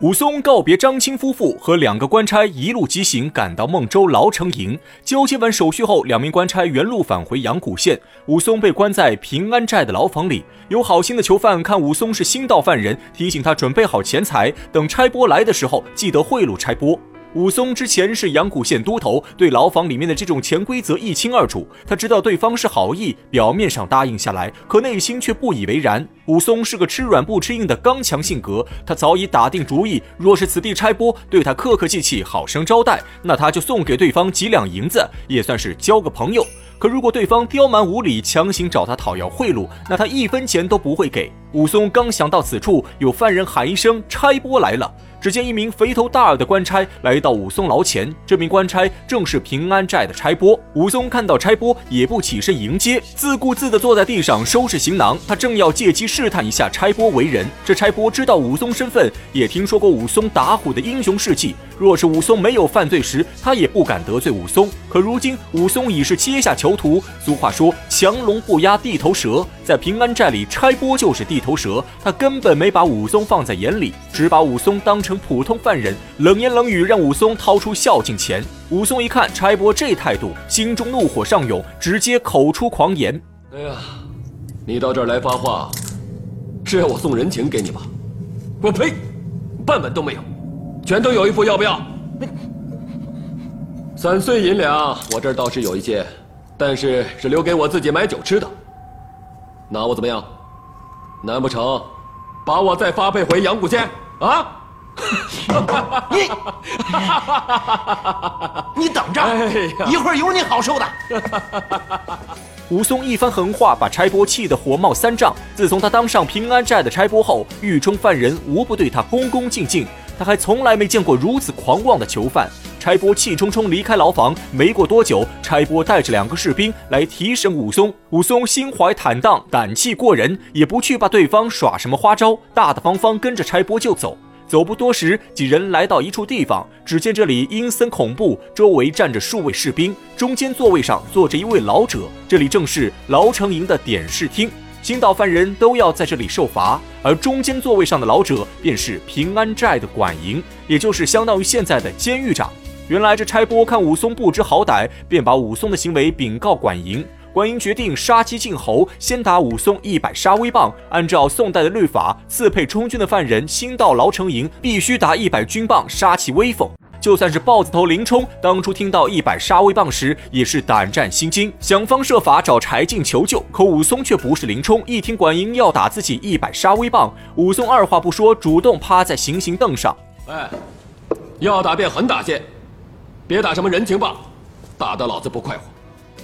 武松告别张青夫妇和两个官差，一路疾行赶到孟州牢城营，交接完手续后，两名官差原路返回阳谷县。武松被关在平安寨的牢房里，有好心的囚犯看武松是新到犯人，提醒他准备好钱财，等差拨来的时候记得贿赂差拨。武松之前是阳谷县都头，对牢房里面的这种潜规则一清二楚。他知道对方是好意，表面上答应下来，可内心却不以为然。武松是个吃软不吃硬的刚强性格，他早已打定主意，若是此地差拨对他客客气气，好生招待，那他就送给对方几两银子，也算是交个朋友。可如果对方刁蛮无理，强行找他讨要贿赂，那他一分钱都不会给。武松刚想到此处，有犯人喊一声：“差拨来了。”只见一名肥头大耳的官差来到武松牢前，这名官差正是平安寨的差拨。武松看到差拨，也不起身迎接，自顾自地坐在地上收拾行囊。他正要借机试探一下差拨为人，这差拨知道武松身份，也听说过武松打虎的英雄事迹。若是武松没有犯罪时，他也不敢得罪武松。可如今武松已是阶下囚徒，俗话说强龙不压地头蛇，在平安寨里，拆拨就是地头蛇。他根本没把武松放在眼里，只把武松当成。普通犯人，冷言冷语让武松掏出孝敬钱。武松一看拆拨这态度，心中怒火上涌，直接口出狂言：“哎呀，你到这儿来发话，是要我送人情给你吧？我呸，半文都没有，拳头有一副要不要？散碎银两，我这儿倒是有一些，但是是留给我自己买酒吃的。拿我怎么样？难不成把我再发配回阳谷县啊？” 你，你等着，一会儿有你好受的。武松一番狠话，把差拨气得火冒三丈。自从他当上平安寨的差拨后，狱中犯人无不对他恭恭敬敬。他还从来没见过如此狂妄的囚犯。差拨气冲冲离开牢房，没过多久，差拨带着两个士兵来提审武松。武松心怀坦荡，胆气过人，也不去把对方耍什么花招，大大方方跟着差拨就走。走不多时，几人来到一处地方，只见这里阴森恐怖，周围站着数位士兵，中间座位上坐着一位老者。这里正是牢城营的点视厅，新到犯人都要在这里受罚。而中间座位上的老者便是平安寨的管营，也就是相当于现在的监狱长。原来这差拨看武松不知好歹，便把武松的行为禀告管营。管营决定杀鸡儆猴，先打武松一百杀威棒。按照宋代的律法，刺配充军的犯人新到牢城营，必须打一百军棒杀其威风。就算是豹子头林冲，当初听到一百杀威棒时，也是胆战心惊，想方设法找柴进求救。可武松却不是林冲，一听管营要打自己一百杀威棒，武松二话不说，主动趴在行刑凳上。哎，要打便狠打些，别打什么人情棒，打得老子不快活。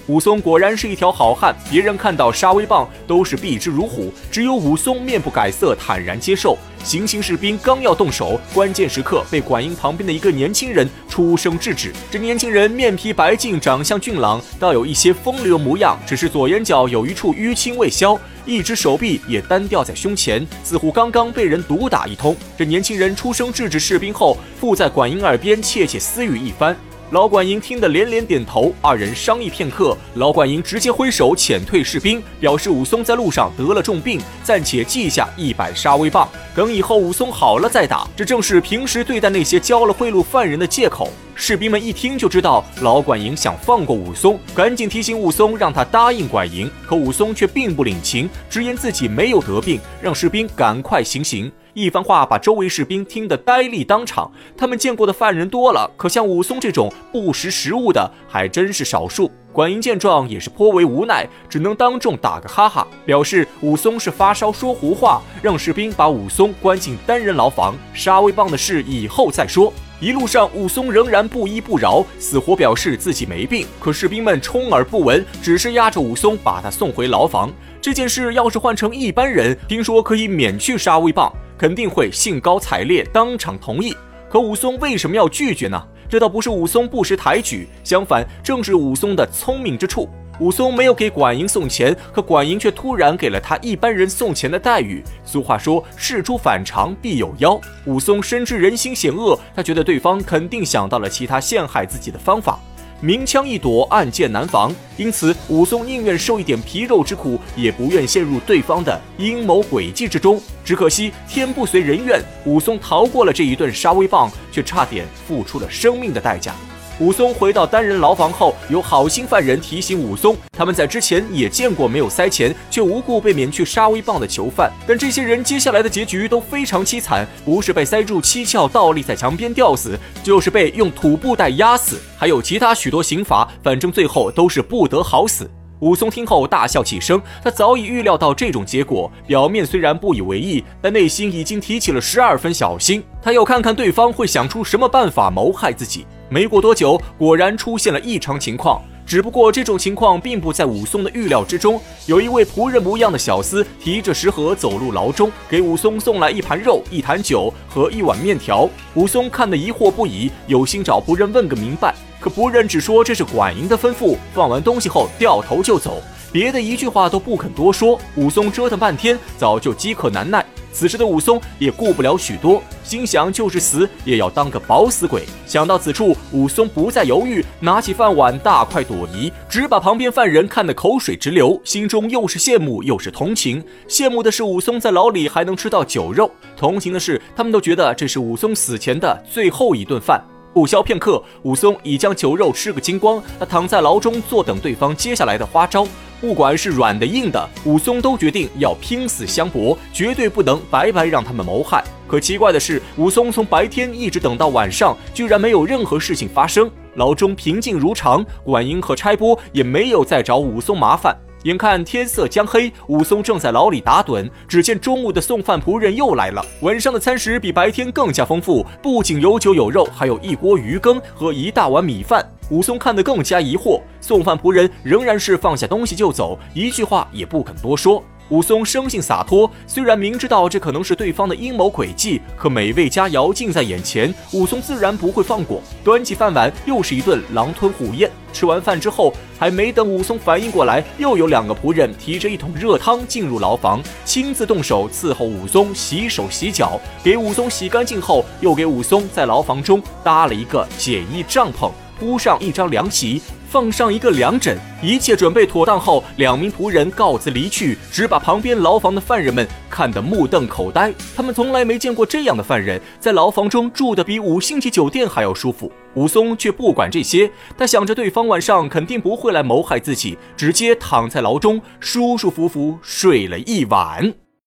武松果然是一条好汉，别人看到杀威棒都是避之如虎，只有武松面不改色，坦然接受。行刑士兵刚要动手，关键时刻被管营旁边的一个年轻人出声制止。这年轻人面皮白净，长相俊朗，倒有一些风流模样，只是左眼角有一处淤青未消，一只手臂也单吊在胸前，似乎刚刚被人毒打一通。这年轻人出声制止士兵后，附在管营耳边窃窃私语一番。老管营听得连连点头，二人商议片刻，老管营直接挥手遣退士兵，表示武松在路上得了重病，暂且记下一百杀威棒，等以后武松好了再打。这正是平时对待那些交了贿赂犯人的借口。士兵们一听就知道老管营想放过武松，赶紧提醒武松让他答应管营。可武松却并不领情，直言自己没有得病，让士兵赶快行刑。一番话把周围士兵听得呆立当场。他们见过的犯人多了，可像武松这种不识时务的还真是少数。管营见状也是颇为无奈，只能当众打个哈哈，表示武松是发烧说胡话，让士兵把武松关进单人牢房。杀威棒的事以后再说。一路上，武松仍然不依不饶，死活表示自己没病。可士兵们充耳不闻，只是押着武松把他送回牢房。这件事要是换成一般人，听说可以免去杀威棒。肯定会兴高采烈，当场同意。可武松为什么要拒绝呢？这倒不是武松不识抬举，相反，正是武松的聪明之处。武松没有给管营送钱，可管营却突然给了他一般人送钱的待遇。俗话说，事出反常必有妖。武松深知人心险恶，他觉得对方肯定想到了其他陷害自己的方法。明枪易躲，暗箭难防。因此，武松宁愿受一点皮肉之苦，也不愿陷入对方的阴谋诡计之中。只可惜天不遂人愿，武松逃过了这一顿杀威棒，却差点付出了生命的代价。武松回到单人牢房后，有好心犯人提醒武松，他们在之前也见过没有塞钱却无故被免去杀威棒的囚犯。但这些人接下来的结局都非常凄惨，不是被塞住七窍倒立在墙边吊死，就是被用土布袋压死，还有其他许多刑罚，反正最后都是不得好死。武松听后大笑起声，他早已预料到这种结果，表面虽然不以为意，但内心已经提起了十二分小心。他要看看对方会想出什么办法谋害自己。没过多久，果然出现了异常情况。只不过这种情况并不在武松的预料之中。有一位仆人模样的小厮提着食盒走入牢中，给武松送来一盘肉、一坛酒和一碗面条。武松看得疑惑不已，有心找仆人问个明白，可仆人只说这是管营的吩咐。放完东西后掉头就走，别的一句话都不肯多说。武松折腾半天，早就饥渴难耐。此时的武松也顾不了许多，心想就是死也要当个饱死鬼。想到此处，武松不再犹豫，拿起饭碗大快朵颐，只把旁边犯人看得口水直流，心中又是羡慕又是同情。羡慕的是武松在牢里还能吃到酒肉，同情的是他们都觉得这是武松死前的最后一顿饭。不消片刻，武松已将酒肉吃个精光。他躺在牢中，坐等对方接下来的花招。不管是软的硬的，武松都决定要拼死相搏，绝对不能白白让他们谋害。可奇怪的是，武松从白天一直等到晚上，居然没有任何事情发生。牢中平静如常，管营和差拨也没有再找武松麻烦。眼看天色将黑，武松正在牢里打盹，只见中午的送饭仆人又来了。晚上的餐食比白天更加丰富，不仅有酒有肉，还有一锅鱼羹和一大碗米饭。武松看得更加疑惑，送饭仆人仍然是放下东西就走，一句话也不肯多说。武松生性洒脱，虽然明知道这可能是对方的阴谋诡计，可美味佳肴近在眼前，武松自然不会放过。端起饭碗，又是一顿狼吞虎咽。吃完饭之后，还没等武松反应过来，又有两个仆人提着一桶热汤进入牢房，亲自动手伺候武松洗手洗脚。给武松洗干净后，又给武松在牢房中搭了一个简易帐篷，铺上一张凉席。放上一个凉枕，一切准备妥当后，两名仆人告辞离去，只把旁边牢房的犯人们看得目瞪口呆。他们从来没见过这样的犯人，在牢房中住得比五星级酒店还要舒服。武松却不管这些，他想着对方晚上肯定不会来谋害自己，直接躺在牢中舒舒服服睡了一晚。